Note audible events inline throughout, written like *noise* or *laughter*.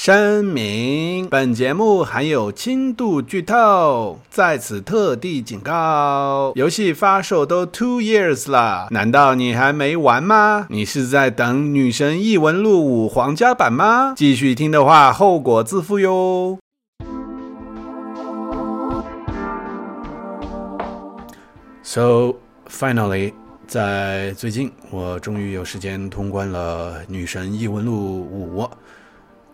声明：本节目含有轻度剧透，在此特地警告。游戏发售都 two years 了，难道你还没完吗？你是在等《女神异闻录五》皇家版吗？继续听的话，后果自负哟。So finally，在最近，我终于有时间通关了《女神异闻录五》。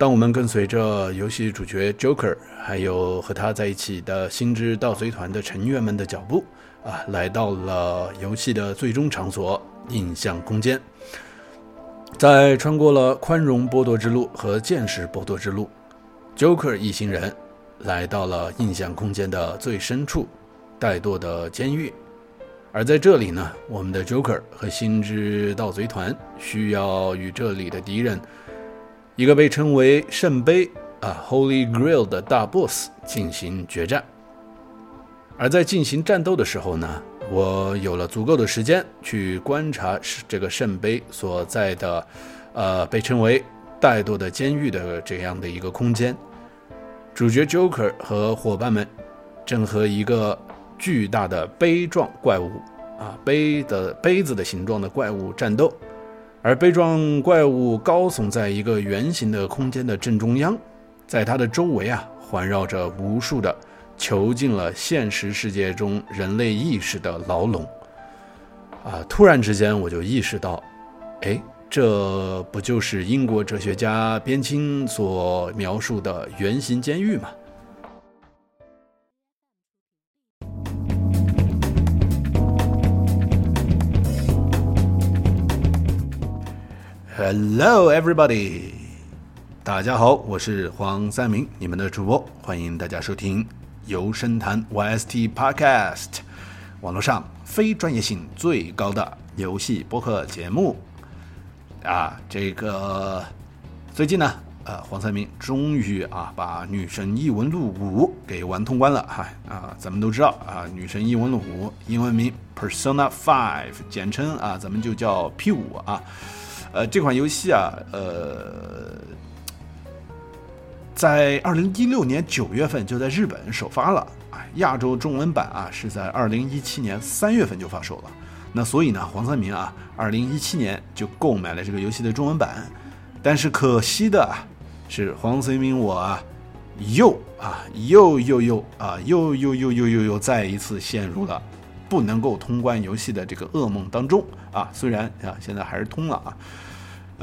当我们跟随着游戏主角 Joker，还有和他在一起的星之盗贼团的成员们的脚步啊，来到了游戏的最终场所——印象空间。在穿过了宽容剥夺之路和见识剥夺之路，Joker 一行人来到了印象空间的最深处——怠惰的监狱。而在这里呢，我们的 Joker 和星之盗贼团需要与这里的敌人。一个被称为圣杯啊 （Holy Grail） 的大 BOSS 进行决战，而在进行战斗的时候呢，我有了足够的时间去观察这个圣杯所在的，呃，被称为怠惰的监狱的这样的一个空间。主角 Joker 和伙伴们正和一个巨大的杯状怪物啊，杯的杯子的形状的怪物战斗。而悲壮怪物高耸在一个圆形的空间的正中央，在它的周围啊，环绕着无数的囚禁了现实世界中人类意识的牢笼。啊！突然之间，我就意识到，哎，这不就是英国哲学家边沁所描述的圆形监狱吗？Hello, everybody！大家好，我是黄三明，你们的主播，欢迎大家收听游声谈 YST Podcast，网络上非专业性最高的游戏播客节目。啊，这个最近呢，呃，黄三明终于啊把《女神异闻录五》给玩通关了哈啊，咱们都知道啊，《女神异闻录五》英文名 Persona Five，简称啊，咱们就叫 P 五啊。呃，这款游戏啊，呃，在二零一六年九月份就在日本首发了啊，亚洲中文版啊是在二零一七年三月份就发售了。那所以呢，黄三明啊，二零一七年就购买了这个游戏的中文版。但是可惜的是，黄三明我啊，又啊又又又啊又又又又又又再一次陷入了不能够通关游戏的这个噩梦当中啊。虽然啊现在还是通了啊。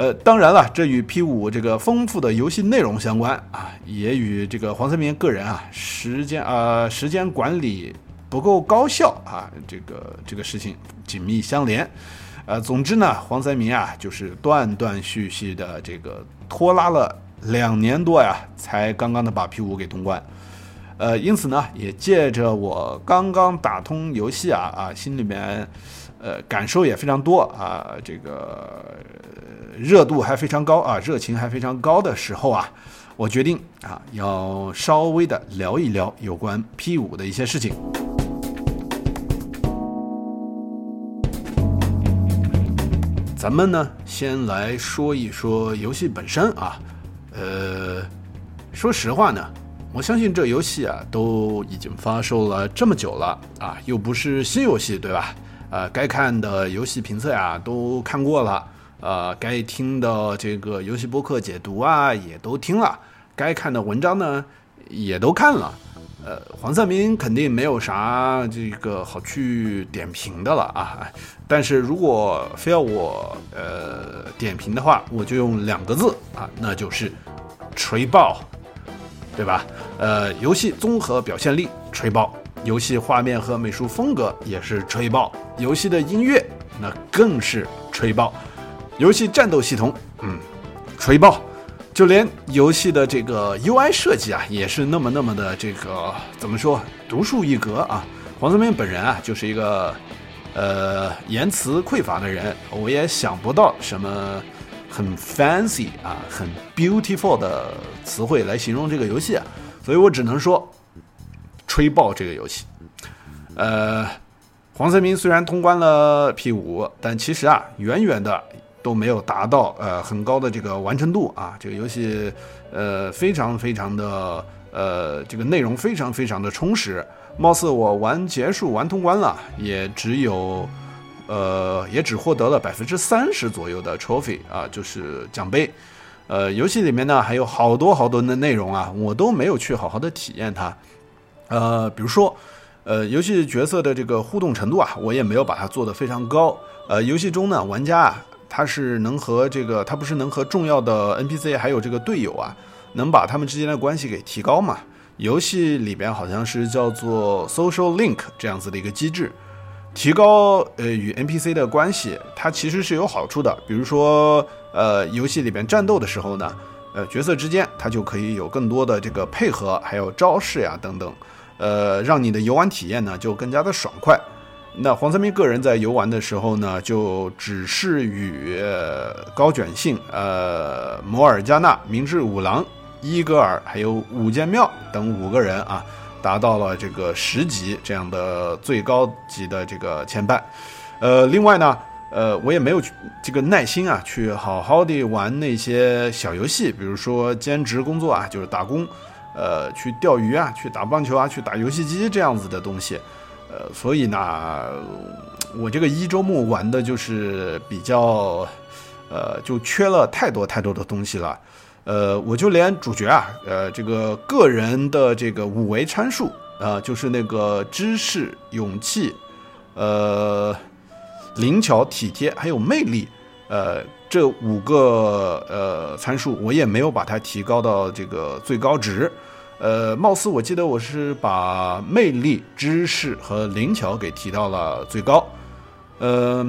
呃，当然了，这与 P 五这个丰富的游戏内容相关啊，也与这个黄三明个人啊时间啊时间管理不够高效啊这个这个事情紧密相连。呃，总之呢，黄三明啊就是断断续续的这个拖拉了两年多呀，才刚刚的把 P 五给通关。呃，因此呢，也借着我刚刚打通游戏啊啊，心里面呃感受也非常多啊，这个。热度还非常高啊，热情还非常高的时候啊，我决定啊，要稍微的聊一聊有关 P 五的一些事情。咱们呢，先来说一说游戏本身啊。呃，说实话呢，我相信这游戏啊，都已经发售了这么久了啊，又不是新游戏，对吧？呃，该看的游戏评测呀，都看过了。呃，该听的这个游戏播客解读啊，也都听了；该看的文章呢，也都看了。呃，黄三明肯定没有啥这个好去点评的了啊。但是如果非要我呃点评的话，我就用两个字啊，那就是锤爆，对吧？呃，游戏综合表现力锤爆，游戏画面和美术风格也是吹爆，游戏的音乐那更是吹爆。游戏战斗系统，嗯，吹爆！就连游戏的这个 UI 设计啊，也是那么那么的这个怎么说，独树一格啊！黄泽明本人啊，就是一个呃言辞匮乏的人，我也想不到什么很 fancy 啊、很 beautiful 的词汇来形容这个游戏啊，所以我只能说吹爆这个游戏。呃，黄泽明虽然通关了 P 五，但其实啊，远远的。都没有达到呃很高的这个完成度啊。这个游戏呃非常非常的呃这个内容非常非常的充实。貌似我玩结束玩通关了，也只有呃也只获得了百分之三十左右的 trophy 啊，就是奖杯。呃，游戏里面呢还有好多好多的内容啊，我都没有去好好的体验它。呃，比如说。呃，游戏角色的这个互动程度啊，我也没有把它做得非常高。呃，游戏中呢，玩家啊，他是能和这个，他不是能和重要的 NPC 还有这个队友啊，能把他们之间的关系给提高嘛？游戏里边好像是叫做 social link 这样子的一个机制，提高呃与 NPC 的关系，它其实是有好处的。比如说，呃，游戏里边战斗的时候呢，呃，角色之间它就可以有更多的这个配合，还有招式呀等等。呃，让你的游玩体验呢就更加的爽快。那黄三明个人在游玩的时候呢，就只是与高卷信、呃摩尔加纳、明智五郎、伊戈尔还有五间庙等五个人啊，达到了这个十级这样的最高级的这个牵绊。呃，另外呢，呃，我也没有这个耐心啊，去好好的玩那些小游戏，比如说兼职工作啊，就是打工。呃，去钓鱼啊，去打棒球啊，去打游戏机这样子的东西，呃，所以呢，我这个一周目玩的就是比较，呃，就缺了太多太多的东西了，呃，我就连主角啊，呃，这个个人的这个五维参数啊，就是那个知识、勇气、呃，灵巧、体贴还有魅力，呃。这五个呃参数，我也没有把它提高到这个最高值，呃，貌似我记得我是把魅力、知识和灵巧给提到了最高，呃，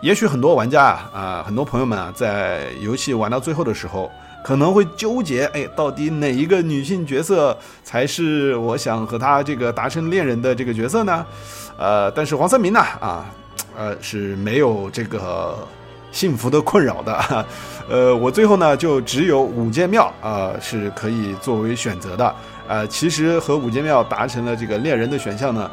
也许很多玩家啊啊，很多朋友们啊，在游戏玩到最后的时候，可能会纠结，哎，到底哪一个女性角色才是我想和她这个达成恋人的这个角色呢？呃，但是黄三明呢，啊，呃，是没有这个。幸福的困扰的，*laughs* 呃，我最后呢就只有五间庙啊是可以作为选择的，呃，其实和五间庙达成了这个恋人的选项呢，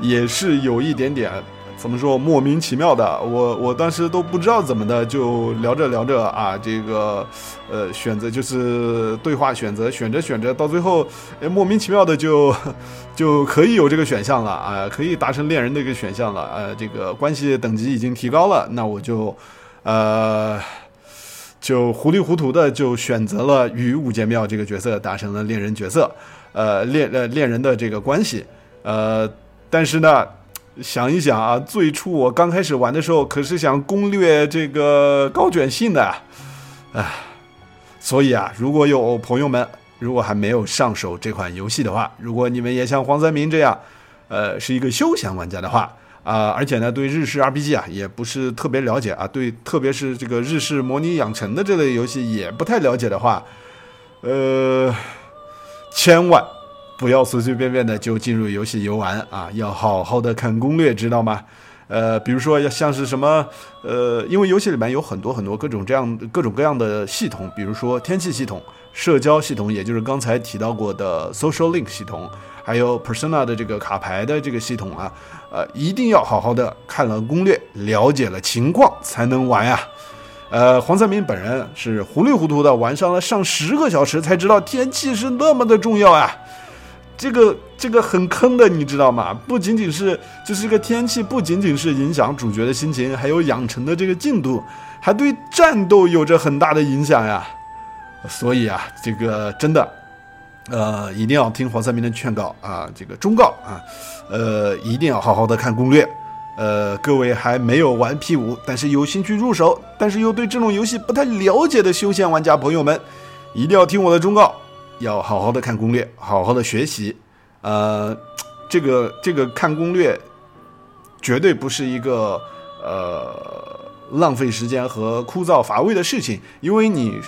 也是有一点点怎么说莫名其妙的，我我当时都不知道怎么的，就聊着聊着啊，这个呃选择就是对话选择选着选着到最后，莫名其妙的就 *laughs* 就可以有这个选项了啊，可以达成恋人的一个选项了，呃，这个关系等级已经提高了，那我就。呃，就糊里糊涂的就选择了与五间庙这个角色达成了恋人角色，呃，恋呃恋人的这个关系，呃，但是呢，想一想啊，最初我刚开始玩的时候可是想攻略这个高卷信的，唉，所以啊，如果有朋友们如果还没有上手这款游戏的话，如果你们也像黄三明这样，呃，是一个休闲玩家的话。啊，而且呢，对日式 RPG 啊也不是特别了解啊，对，特别是这个日式模拟养成的这类游戏也不太了解的话，呃，千万不要随随便便的就进入游戏游玩啊，要好好的看攻略，知道吗？呃，比如说要像是什么，呃，因为游戏里面有很多很多各种这样各种各样的系统，比如说天气系统、社交系统，也就是刚才提到过的 Social Link 系统。还有 Persona 的这个卡牌的这个系统啊，呃，一定要好好的看了攻略，了解了情况才能玩呀。呃，黄三明本人是糊里糊涂的玩上了上十个小时，才知道天气是那么的重要啊。这个这个很坑的，你知道吗？不仅仅是就是这个天气，不仅仅是影响主角的心情，还有养成的这个进度，还对战斗有着很大的影响呀。所以啊，这个真的。呃，一定要听黄三明的劝告啊，这个忠告啊，呃，一定要好好的看攻略。呃，各位还没有玩 P 五，但是有兴趣入手，但是又对这种游戏不太了解的休闲玩家朋友们，一定要听我的忠告，要好好的看攻略，好好的学习。呃，这个这个看攻略绝对不是一个呃浪费时间和枯燥乏味的事情，因为你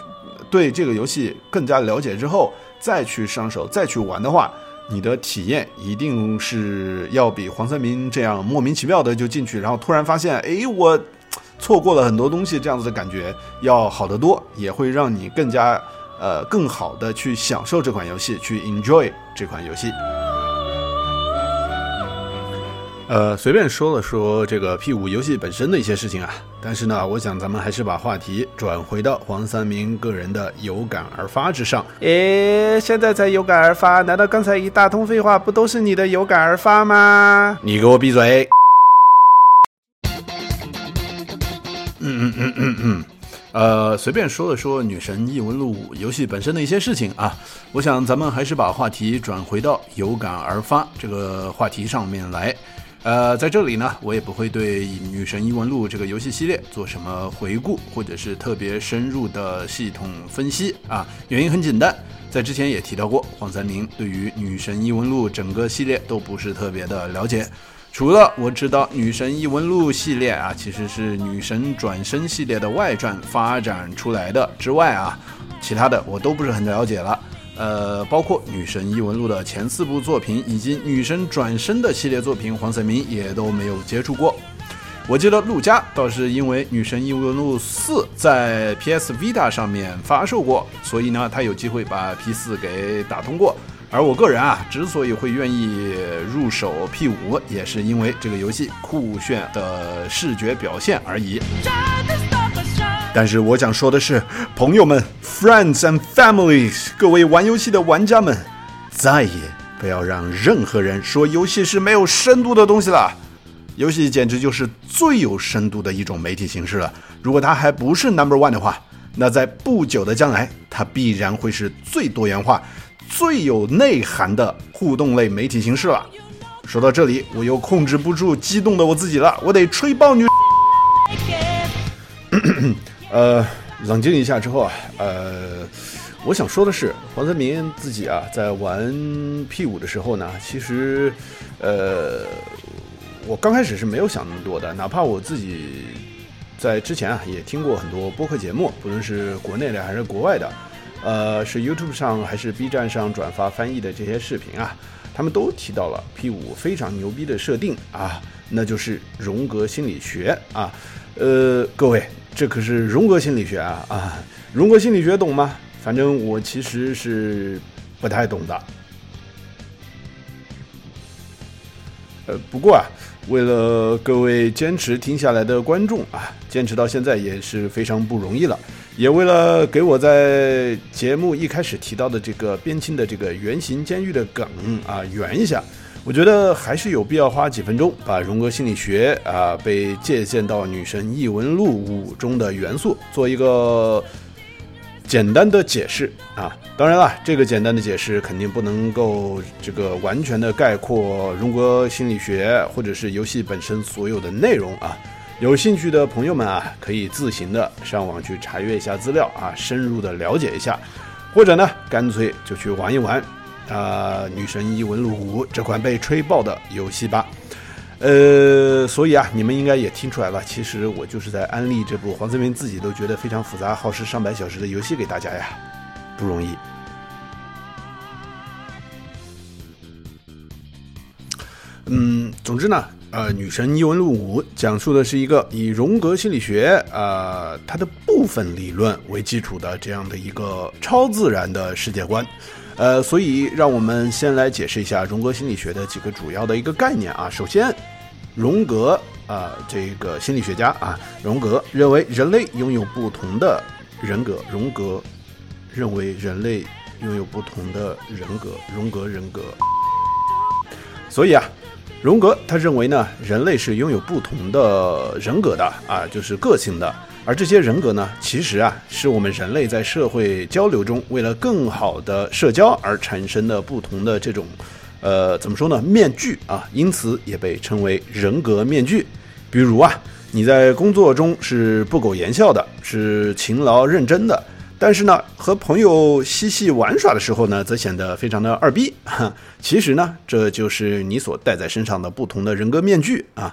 对这个游戏更加了解之后。再去上手，再去玩的话，你的体验一定是要比黄三明这样莫名其妙的就进去，然后突然发现，哎，我错过了很多东西，这样子的感觉要好得多，也会让你更加呃更好的去享受这款游戏，去 enjoy 这款游戏。呃，随便说了说这个 P 五游戏本身的一些事情啊，但是呢，我想咱们还是把话题转回到黄三明个人的有感而发之上。诶，现在才有感而发，难道刚才一大通废话不都是你的有感而发吗？你给我闭嘴！嗯嗯嗯嗯嗯。呃，随便说了说《女神异闻录五》游戏本身的一些事情啊，我想咱们还是把话题转回到有感而发这个话题上面来。呃，在这里呢，我也不会对《女神异闻录》这个游戏系列做什么回顾，或者是特别深入的系统分析啊。原因很简单，在之前也提到过，黄三明对于《女神异闻录》整个系列都不是特别的了解。除了我知道《女神异闻录》系列啊，其实是《女神转生》系列的外传发展出来的之外啊，其他的我都不是很了解了。呃，包括《女神异闻录》的前四部作品以及《女神转身》的系列作品，黄晓明也都没有接触过。我记得陆家倒是因为《女神异闻录四》在 PS Vita 上面发售过，所以呢，他有机会把 P 四给打通过。而我个人啊，之所以会愿意入手 P 五，也是因为这个游戏酷炫的视觉表现而已。但是我想说的是，朋友们，friends and families，各位玩游戏的玩家们，再也不要让任何人说游戏是没有深度的东西了。游戏简直就是最有深度的一种媒体形式了。如果它还不是 number one 的话，那在不久的将来，它必然会是最多元化。最有内涵的互动类媒体形式了。说到这里，我又控制不住激动的我自己了，我得吹爆女。*coughs* 呃，冷静一下之后啊，呃，我想说的是，黄泽明自己啊，在玩 P 五的时候呢，其实，呃，我刚开始是没有想那么多的，哪怕我自己在之前啊，也听过很多播客节目，不论是国内的还是国外的。呃，是 YouTube 上还是 B 站上转发翻译的这些视频啊？他们都提到了 P 五非常牛逼的设定啊，那就是荣格心理学啊。呃，各位，这可是荣格心理学啊啊！荣格心理学懂吗？反正我其实是不太懂的。呃，不过啊，为了各位坚持听下来的观众啊，坚持到现在也是非常不容易了。也为了给我在节目一开始提到的这个边沁的这个圆形监狱的梗啊圆一下，我觉得还是有必要花几分钟把荣格心理学啊被借鉴到《女神异闻录五》中的元素做一个简单的解释啊。当然了，这个简单的解释肯定不能够这个完全的概括荣格心理学或者是游戏本身所有的内容啊。有兴趣的朋友们啊，可以自行的上网去查阅一下资料啊，深入的了解一下，或者呢，干脆就去玩一玩啊《女神异闻录五》这款被吹爆的游戏吧。呃，所以啊，你们应该也听出来了，其实我就是在安利这部黄泽明自己都觉得非常复杂、耗时上百小时的游戏给大家呀，不容易。嗯，总之呢。呃，《女神异闻录五》讲述的是一个以荣格心理学啊它的部分理论为基础的这样的一个超自然的世界观。呃，所以让我们先来解释一下荣格心理学的几个主要的一个概念啊。首先，荣格啊这个心理学家啊，荣格认为人类拥有不同的人格。荣格认为人类拥有不同的人格，荣格人格。所以啊。荣格他认为呢，人类是拥有不同的人格的啊，就是个性的。而这些人格呢，其实啊，是我们人类在社会交流中，为了更好的社交而产生的不同的这种，呃，怎么说呢？面具啊，因此也被称为人格面具。比如啊，你在工作中是不苟言笑的，是勤劳认真的。但是呢，和朋友嬉戏玩耍的时候呢，则显得非常的二逼。*laughs* 其实呢，这就是你所戴在身上的不同的人格面具啊。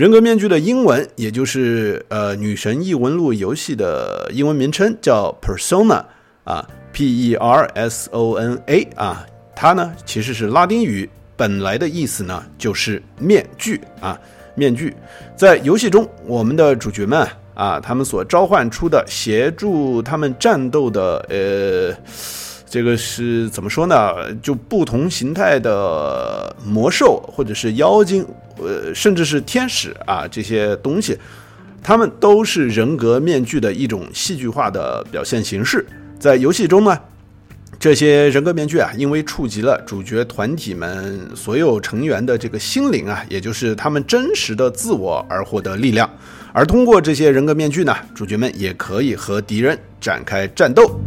人格面具的英文，也就是呃《女神异闻录》游戏的英文名称叫 Persona 啊，P E R S O N A 啊。它呢其实是拉丁语，本来的意思呢就是面具啊，面具。在游戏中，我们的主角们。啊，他们所召唤出的协助他们战斗的，呃，这个是怎么说呢？就不同形态的魔兽或者是妖精，呃，甚至是天使啊，这些东西，他们都是人格面具的一种戏剧化的表现形式。在游戏中呢，这些人格面具啊，因为触及了主角团体们所有成员的这个心灵啊，也就是他们真实的自我而获得力量。而通过这些人格面具呢，主角们也可以和敌人展开战斗。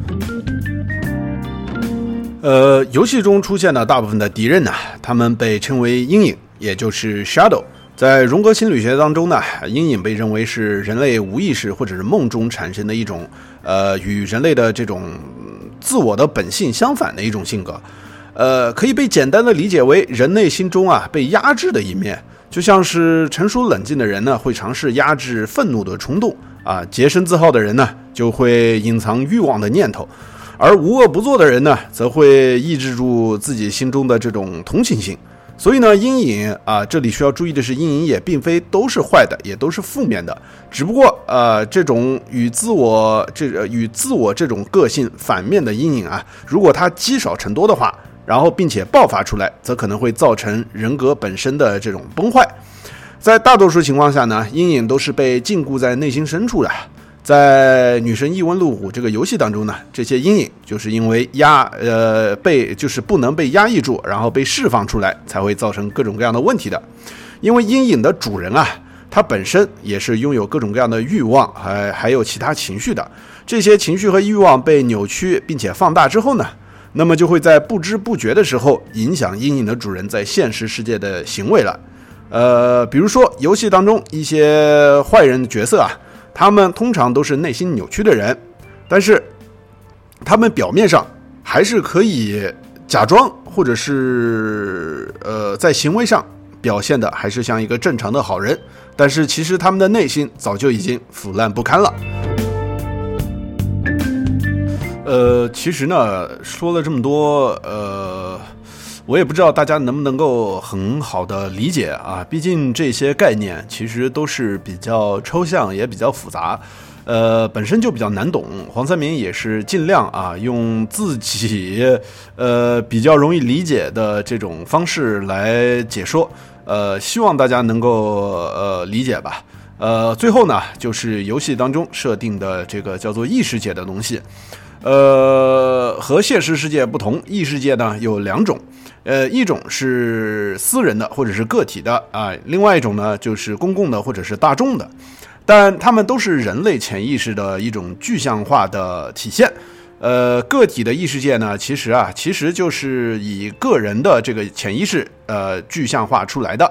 呃，游戏中出现的大部分的敌人呢，他们被称为阴影，也就是 shadow。在荣格心理学当中呢，阴影被认为是人类无意识或者是梦中产生的一种，呃，与人类的这种自我的本性相反的一种性格。呃，可以被简单的理解为人类心中啊被压制的一面，就像是成熟冷静的人呢，会尝试压制愤怒的冲动啊；洁身自好的人呢，就会隐藏欲望的念头。而无恶不作的人呢，则会抑制住自己心中的这种同情心。所以呢，阴影啊，这里需要注意的是，阴影也并非都是坏的，也都是负面的。只不过，呃，这种与自我这与自我这种个性反面的阴影啊，如果它积少成多的话，然后并且爆发出来，则可能会造成人格本身的这种崩坏。在大多数情况下呢，阴影都是被禁锢在内心深处的。在《女神异闻录五》这个游戏当中呢，这些阴影就是因为压呃被就是不能被压抑住，然后被释放出来，才会造成各种各样的问题的。因为阴影的主人啊，他本身也是拥有各种各样的欲望，还还有其他情绪的。这些情绪和欲望被扭曲并且放大之后呢，那么就会在不知不觉的时候影响阴影的主人在现实世界的行为了。呃，比如说游戏当中一些坏人的角色啊。他们通常都是内心扭曲的人，但是他们表面上还是可以假装，或者是呃，在行为上表现的还是像一个正常的好人，但是其实他们的内心早就已经腐烂不堪了。呃，其实呢，说了这么多，呃。我也不知道大家能不能够很好的理解啊，毕竟这些概念其实都是比较抽象，也比较复杂，呃，本身就比较难懂。黄三明也是尽量啊，用自己呃比较容易理解的这种方式来解说，呃，希望大家能够呃理解吧。呃，最后呢，就是游戏当中设定的这个叫做异世界的东西，呃，和现实世界不同，异世界呢有两种。呃，一种是私人的或者是个体的啊，另外一种呢就是公共的或者是大众的，但它们都是人类潜意识的一种具象化的体现。呃，个体的异世界呢，其实啊，其实就是以个人的这个潜意识呃具象化出来的。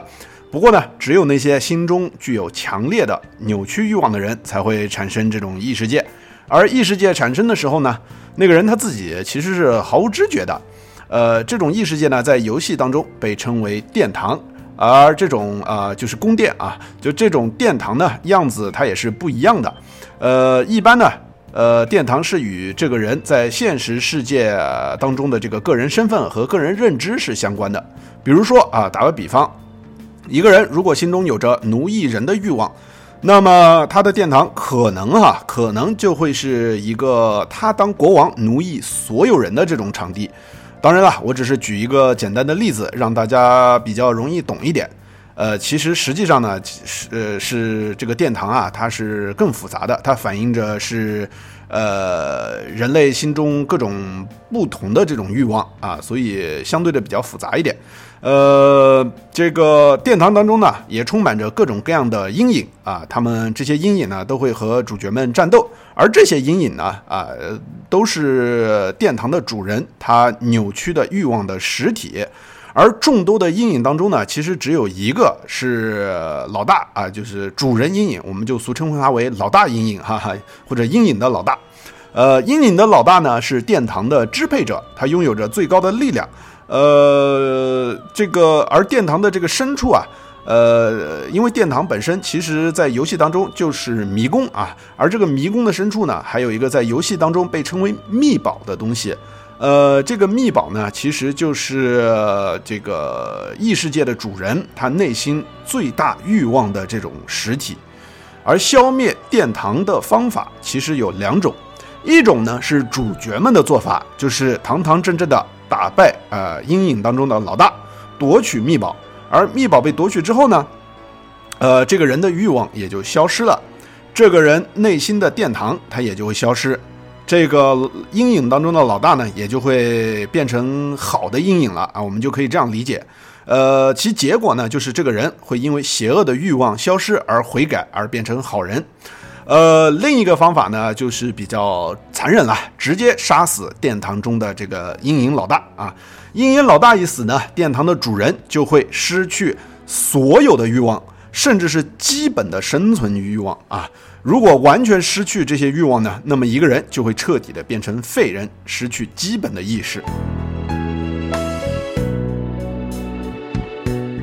不过呢，只有那些心中具有强烈的扭曲欲望的人才会产生这种异世界，而异世界产生的时候呢，那个人他自己其实是毫无知觉的。呃，这种异世界呢，在游戏当中被称为殿堂，而这种啊，就是宫殿啊，就这种殿堂呢，样子它也是不一样的。呃，一般呢，呃，殿堂是与这个人在现实世界当中的这个个人身份和个人认知是相关的。比如说啊，打个比方，一个人如果心中有着奴役人的欲望，那么他的殿堂可能哈，可能就会是一个他当国王奴役所有人的这种场地。当然了，我只是举一个简单的例子，让大家比较容易懂一点。呃，其实实际上呢，是呃是这个殿堂啊，它是更复杂的，它反映着是呃人类心中各种不同的这种欲望啊，所以相对的比较复杂一点。呃，这个殿堂当中呢，也充满着各种各样的阴影啊，他们这些阴影呢，都会和主角们战斗。而这些阴影呢，啊，都是殿堂的主人他扭曲的欲望的实体。而众多的阴影当中呢，其实只有一个是老大啊，就是主人阴影，我们就俗称他为老大阴影，哈哈，或者阴影的老大。呃，阴影的老大呢是殿堂的支配者，他拥有着最高的力量。呃，这个而殿堂的这个深处啊。呃，因为殿堂本身其实在游戏当中就是迷宫啊，而这个迷宫的深处呢，还有一个在游戏当中被称为秘宝的东西。呃，这个秘宝呢，其实就是这个异世界的主人他内心最大欲望的这种实体。而消灭殿堂的方法其实有两种，一种呢是主角们的做法，就是堂堂正正的打败呃阴影当中的老大，夺取秘宝。而秘宝被夺取之后呢，呃，这个人的欲望也就消失了，这个人内心的殿堂他也就会消失。这个阴影当中的老大呢，也就会变成好的阴影了啊，我们就可以这样理解。呃，其结果呢，就是这个人会因为邪恶的欲望消失而悔改，而变成好人。呃，另一个方法呢，就是比较残忍了，直接杀死殿堂中的这个阴影老大啊。阴影老大一死呢，殿堂的主人就会失去所有的欲望，甚至是基本的生存欲望啊。如果完全失去这些欲望呢，那么一个人就会彻底的变成废人，失去基本的意识。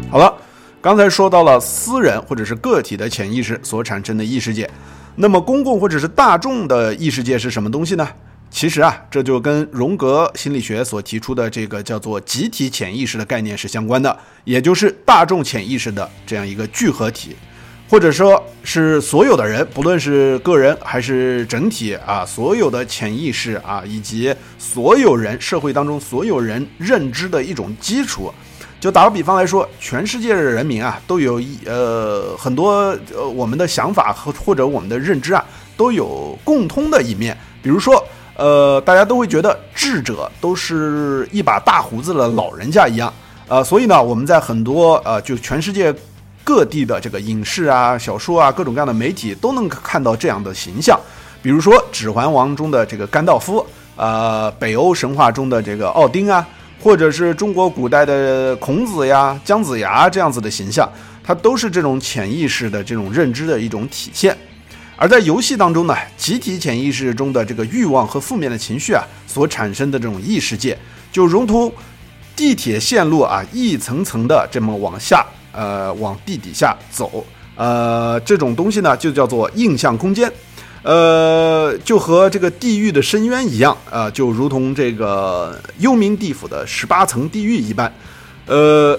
好了，刚才说到了私人或者是个体的潜意识所产生的异世界，那么公共或者是大众的异世界是什么东西呢？其实啊，这就跟荣格心理学所提出的这个叫做集体潜意识的概念是相关的，也就是大众潜意识的这样一个聚合体，或者说是所有的人，不论是个人还是整体啊，所有的潜意识啊，以及所有人社会当中所有人认知的一种基础。就打个比方来说，全世界的人民啊，都有一呃很多呃我们的想法和或者我们的认知啊，都有共通的一面。比如说，呃，大家都会觉得智者都是一把大胡子的老人家一样，呃，所以呢，我们在很多呃就全世界各地的这个影视啊、小说啊、各种各样的媒体都能看到这样的形象。比如说《指环王》中的这个甘道夫，呃，北欧神话中的这个奥丁啊。或者是中国古代的孔子呀、姜子牙这样子的形象，它都是这种潜意识的这种认知的一种体现。而在游戏当中呢，集体潜意识中的这个欲望和负面的情绪啊，所产生的这种异世界，就如同地铁线路啊，一层层的这么往下，呃，往地底下走，呃，这种东西呢，就叫做印象空间。呃，就和这个地狱的深渊一样啊，就如同这个幽冥地府的十八层地狱一般。呃，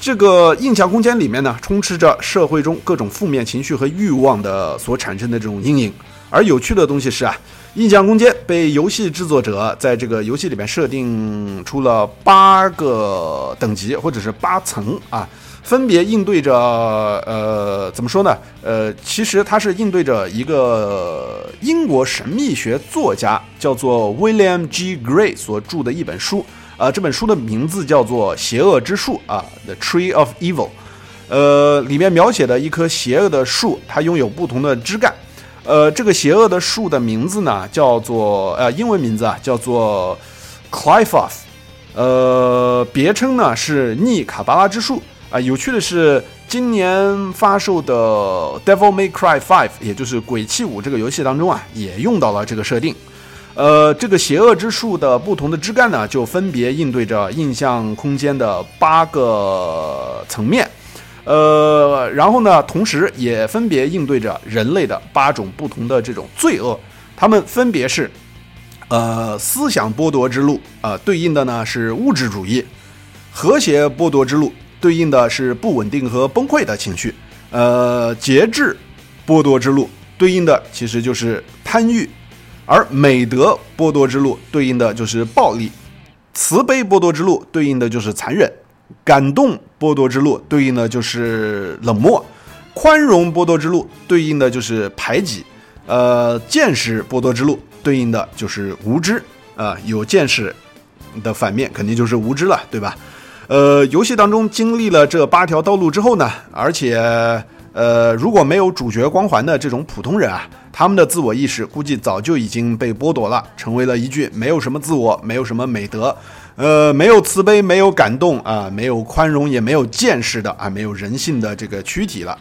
这个印象空间里面呢，充斥着社会中各种负面情绪和欲望的所产生的这种阴影。而有趣的东西是啊，印象空间被游戏制作者在这个游戏里面设定出了八个等级，或者是八层啊。分别应对着，呃，怎么说呢？呃，其实它是应对着一个英国神秘学作家叫做 William G. Gray 所著的一本书，啊，这本书的名字叫做《邪恶之树》啊，《The Tree of Evil》。呃，里面描写的一棵邪恶的树，它拥有不同的枝干。呃，这个邪恶的树的名字呢，叫做呃，英文名字啊，叫做 Clifoth。呃，别称呢是逆卡巴拉之树。啊，有趣的是，今年发售的《Devil May Cry 5》，也就是《鬼泣五》这个游戏当中啊，也用到了这个设定。呃，这个邪恶之树的不同的枝干呢，就分别应对着印象空间的八个层面。呃，然后呢，同时也分别应对着人类的八种不同的这种罪恶。它们分别是：呃，思想剥夺之路，呃，对应的呢是物质主义；和谐剥夺之路。对应的是不稳定和崩溃的情绪，呃，节制剥夺之路对应的其实就是贪欲，而美德剥夺之路对应的就是暴力，慈悲剥夺之路对应的就是残忍，感动剥夺之路对应的就是冷漠，宽容剥夺之路对应的就是排挤，呃，见识剥夺之路对应的就是无知，啊，有见识的反面肯定就是无知了，对吧？呃，游戏当中经历了这八条道路之后呢，而且，呃，如果没有主角光环的这种普通人啊，他们的自我意识估计早就已经被剥夺了，成为了一具没有什么自我、没有什么美德、呃，没有慈悲、没有感动啊、没有宽容、也没有见识的啊、没有人性的这个躯体了。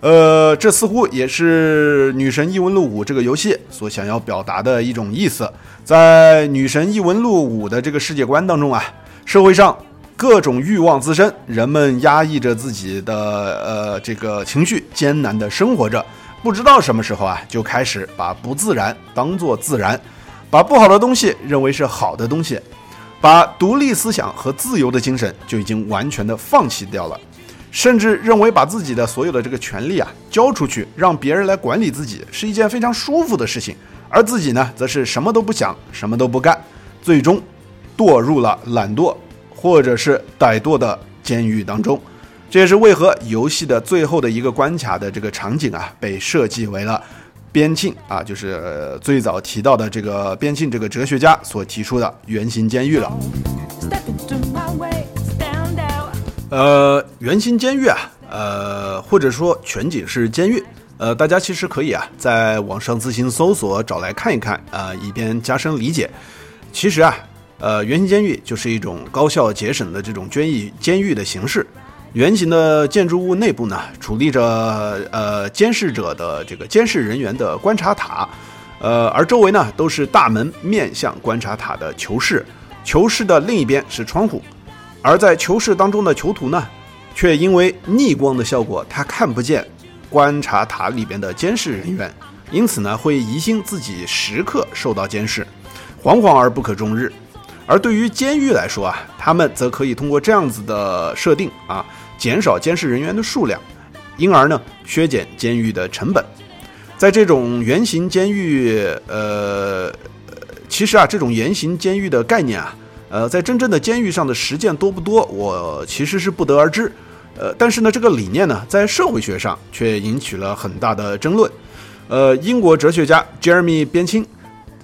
呃，这似乎也是《女神异闻录五》这个游戏所想要表达的一种意思。在《女神异闻录五》的这个世界观当中啊，社会上。各种欲望滋生，人们压抑着自己的呃这个情绪，艰难的生活着。不知道什么时候啊，就开始把不自然当做自然，把不好的东西认为是好的东西，把独立思想和自由的精神就已经完全的放弃掉了，甚至认为把自己的所有的这个权利啊交出去，让别人来管理自己，是一件非常舒服的事情。而自己呢，则是什么都不想，什么都不干，最终堕入了懒惰或者是歹惰的监狱当中。这也是为何游戏的最后的一个关卡的这个场景啊，被设计为了边沁啊，就是最早提到的这个边沁这个哲学家所提出的圆形监狱了。呃，圆形监狱啊，呃，或者说全景式监狱，呃，大家其实可以啊，在网上自行搜索找来看一看啊，以便加深理解。其实啊，呃，圆形监狱就是一种高效节省的这种监狱监狱的形式。圆形的建筑物内部呢，矗立着呃监视者的这个监视人员的观察塔，呃，而周围呢都是大门面向观察塔的囚室，囚室的另一边是窗户。而在囚室当中的囚徒呢，却因为逆光的效果，他看不见观察塔里边的监视人员，因此呢，会疑心自己时刻受到监视，惶惶而不可终日。而对于监狱来说啊，他们则可以通过这样子的设定啊，减少监视人员的数量，因而呢，削减监狱的成本。在这种圆形监狱，呃，其实啊，这种圆形监狱的概念啊。呃，在真正的监狱上的实践多不多，我其实是不得而知。呃，但是呢，这个理念呢，在社会学上却引起了很大的争论。呃，英国哲学家 Jeremy 边沁，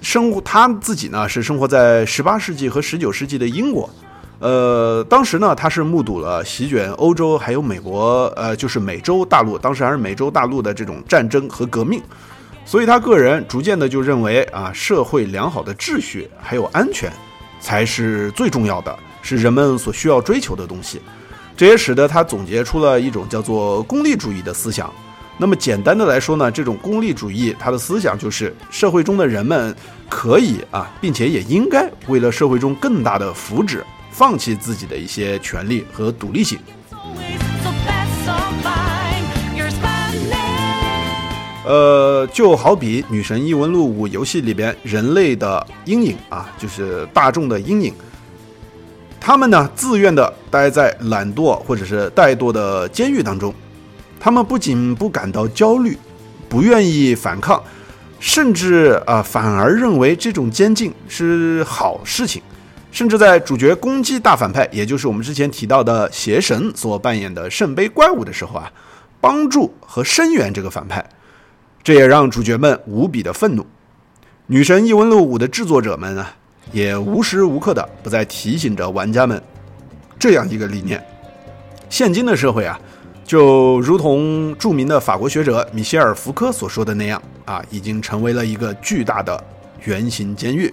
生活他自己呢是生活在十八世纪和十九世纪的英国。呃，当时呢，他是目睹了席卷欧洲还有美国，呃，就是美洲大陆，当时还是美洲大陆的这种战争和革命，所以他个人逐渐的就认为啊，社会良好的秩序还有安全。才是最重要的，是人们所需要追求的东西。这也使得他总结出了一种叫做功利主义的思想。那么简单的来说呢，这种功利主义它的思想就是社会中的人们可以啊，并且也应该为了社会中更大的福祉，放弃自己的一些权利和独立性。呃，就好比《女神异闻录五》游戏里边人类的阴影啊，就是大众的阴影。他们呢，自愿的待在懒惰或者是怠惰的监狱当中。他们不仅不感到焦虑，不愿意反抗，甚至啊，反而认为这种监禁是好事情。甚至在主角攻击大反派，也就是我们之前提到的邪神所扮演的圣杯怪物的时候啊，帮助和声援这个反派。这也让主角们无比的愤怒，《女神异闻录五》的制作者们啊，也无时无刻的不在提醒着玩家们这样一个理念：现今的社会啊，就如同著名的法国学者米歇尔·福柯所说的那样啊，已经成为了一个巨大的圆形监狱。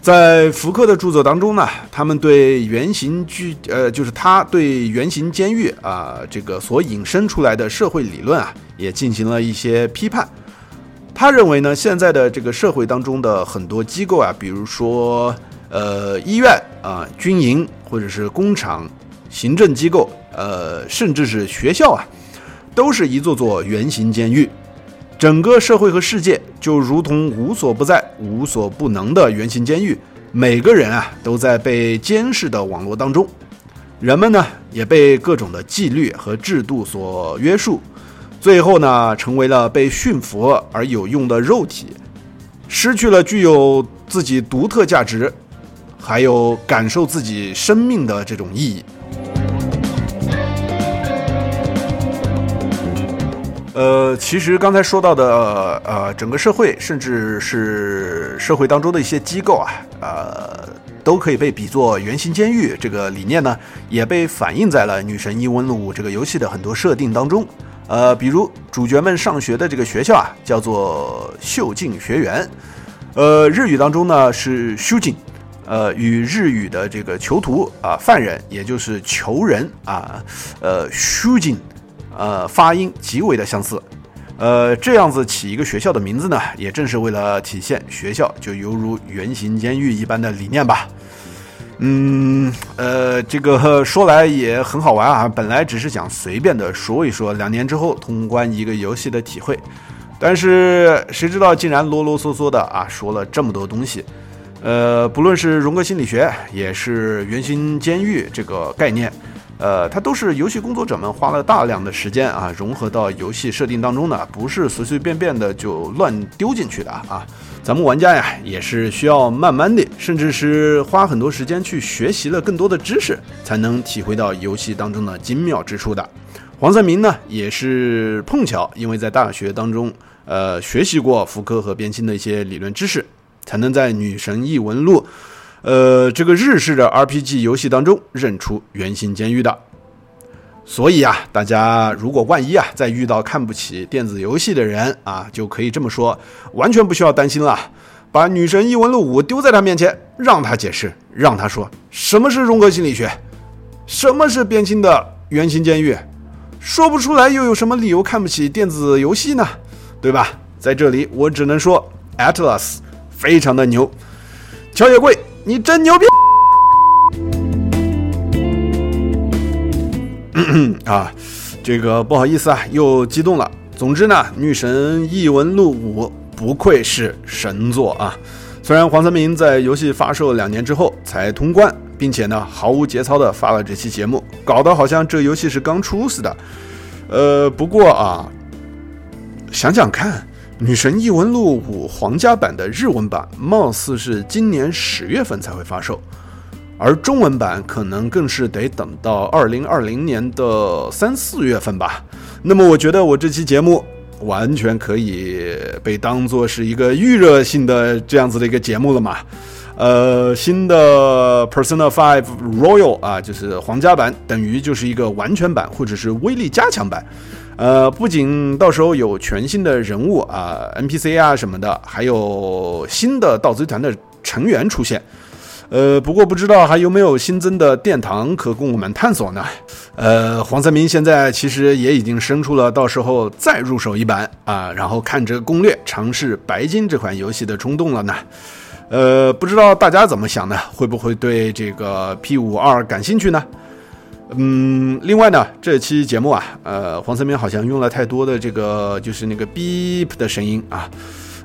在福柯的著作当中呢，他们对圆形居呃，就是他对圆形监狱啊这个所引申出来的社会理论啊，也进行了一些批判。他认为呢，现在的这个社会当中的很多机构啊，比如说呃医院啊、军营或者是工厂、行政机构，呃，甚至是学校啊，都是一座座圆形监狱。整个社会和世界就如同无所不在、无所不能的圆形监狱，每个人啊都在被监视的网络当中，人们呢也被各种的纪律和制度所约束，最后呢成为了被驯服而有用的肉体，失去了具有自己独特价值，还有感受自己生命的这种意义。呃，其实刚才说到的，呃，整个社会，甚至是社会当中的一些机构啊，呃，都可以被比作圆形监狱。这个理念呢，也被反映在了《女神异闻录》这个游戏的很多设定当中。呃，比如主角们上学的这个学校啊，叫做秀静学园，呃，日语当中呢是修静，呃，与日语的这个囚徒啊、犯人，也就是囚人啊，呃，修静。呃，发音极为的相似，呃，这样子起一个学校的名字呢，也正是为了体现学校就犹如圆形监狱一般的理念吧。嗯，呃，这个说来也很好玩啊，本来只是想随便的说一说两年之后通关一个游戏的体会，但是谁知道竟然啰啰嗦嗦的啊说了这么多东西。呃，不论是荣格心理学，也是圆形监狱这个概念。呃，它都是游戏工作者们花了大量的时间啊，融合到游戏设定当中的，不是随随便便的就乱丢进去的啊。咱们玩家呀，也是需要慢慢的，甚至是花很多时间去学习了更多的知识，才能体会到游戏当中的精妙之处的。黄三明呢，也是碰巧，因为在大学当中，呃，学习过福柯和边沁的一些理论知识，才能在《女神异闻录》，呃，这个日式的 RPG 游戏当中认出圆心监狱的。所以啊，大家如果万一啊，再遇到看不起电子游戏的人啊，就可以这么说，完全不需要担心了。把《女神异闻录五》丢在他面前，让他解释，让他说什么是荣格心理学，什么是边沁的圆形监狱，说不出来又有什么理由看不起电子游戏呢？对吧？在这里，我只能说，Atlas 非常的牛，乔野贵，你真牛逼！*coughs* 啊，这个不好意思啊，又激动了。总之呢，《女神异闻录五》不愧是神作啊！虽然黄三明在游戏发售两年之后才通关，并且呢毫无节操的发了这期节目，搞得好像这游戏是刚出似的。呃，不过啊，想想看，《女神异闻录五》皇家版的日文版貌似是今年十月份才会发售。而中文版可能更是得等到二零二零年的三四月份吧。那么，我觉得我这期节目完全可以被当做是一个预热性的这样子的一个节目了嘛？呃，新的 Persona Five Royal 啊，就是皇家版，等于就是一个完全版或者是威力加强版。呃，不仅到时候有全新的人物啊、NPC 啊什么的，还有新的盗贼团的成员出现。呃，不过不知道还有没有新增的殿堂可供我们探索呢？呃，黄三明现在其实也已经生出了到时候再入手一版啊，然后看着攻略尝试白金这款游戏的冲动了呢。呃，不知道大家怎么想呢？会不会对这个 P 五二感兴趣呢？嗯，另外呢，这期节目啊，呃，黄三明好像用了太多的这个就是那个 beep 的声音啊。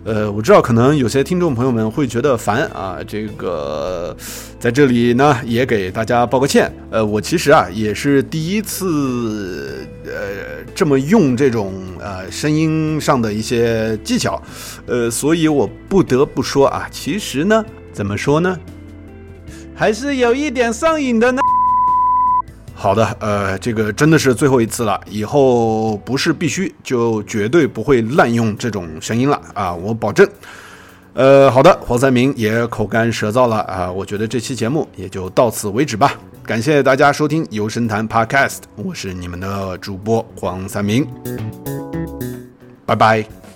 呃，我知道可能有些听众朋友们会觉得烦啊，这个在这里呢也给大家道个歉。呃，我其实啊也是第一次呃这么用这种呃声音上的一些技巧，呃，所以我不得不说啊，其实呢怎么说呢，还是有一点上瘾的呢。好的，呃，这个真的是最后一次了，以后不是必须就绝对不会滥用这种声音了啊，我保证。呃，好的，黄三明也口干舌燥了啊，我觉得这期节目也就到此为止吧。感谢大家收听《游神谈 Podcast》，我是你们的主播黄三明，拜拜。